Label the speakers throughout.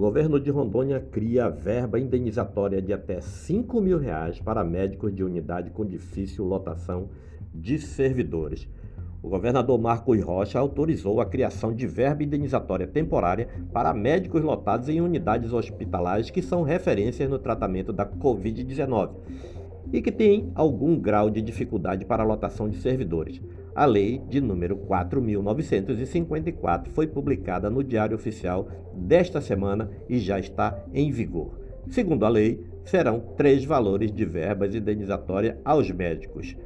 Speaker 1: governo de Rondônia cria verba indenizatória de até 5 mil reais para médicos de unidade com difícil lotação de servidores. O governador Marcos Rocha autorizou a criação de verba indenizatória temporária para médicos lotados em unidades hospitalares que são referências no tratamento da Covid-19 e que têm algum grau de dificuldade para a lotação de servidores. A lei de número 4.954 foi publicada no Diário Oficial desta semana e já está em vigor. Segundo a lei, serão três valores de verbas indenizatória aos médicos.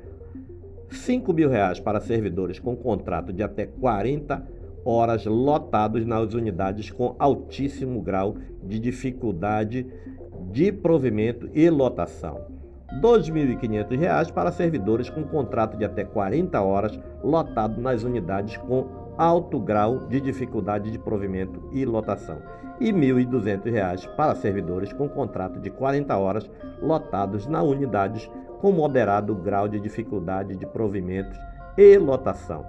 Speaker 1: 5 mil reais para servidores com contrato de até 40 horas lotados nas unidades com altíssimo grau de dificuldade de provimento e lotação. R$ 2.500 para servidores com contrato de até 40 horas lotado nas unidades com alto grau de dificuldade de provimento e lotação. E R$ 1.200 para servidores com contrato de 40 horas lotados nas unidades com moderado grau de dificuldade de provimentos e lotação.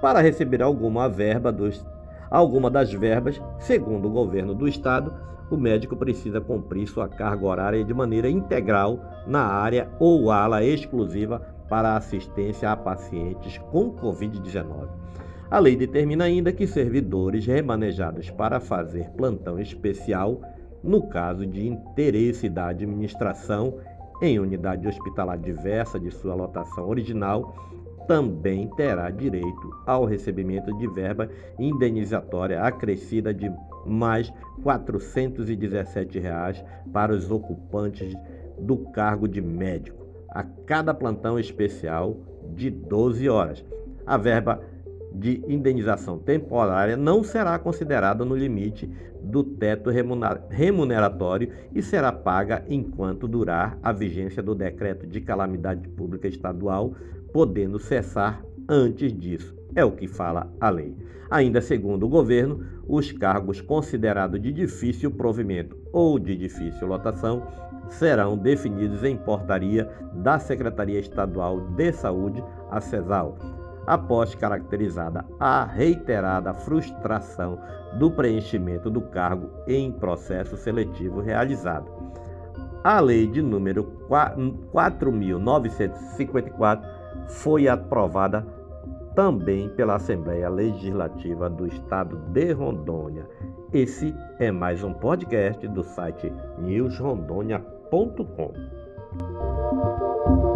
Speaker 1: Para receber alguma verba dos alguma das verbas, segundo o governo do estado, o médico precisa cumprir sua carga horária de maneira integral na área ou ala exclusiva para assistência a pacientes com Covid-19. A lei determina ainda que servidores remanejados para fazer plantão especial, no caso de interesse da administração em unidade hospitalar diversa de sua lotação original, também terá direito ao recebimento de verba indenizatória acrescida de mais 417 reais para os ocupantes do cargo de médico, a cada plantão especial de 12 horas. A verba de indenização temporária não será considerada no limite do teto remuneratório e será paga enquanto durar a vigência do decreto de calamidade pública estadual, podendo cessar antes disso. É o que fala a lei. Ainda segundo o governo, os cargos considerados de difícil provimento ou de difícil lotação serão definidos em portaria da Secretaria Estadual de Saúde, a CESAL, após caracterizada a reiterada frustração do preenchimento do cargo em processo seletivo realizado. A lei de número 4954 foi aprovada também pela Assembleia Legislativa do Estado de Rondônia. Esse é mais um podcast do site newsrondônia.com.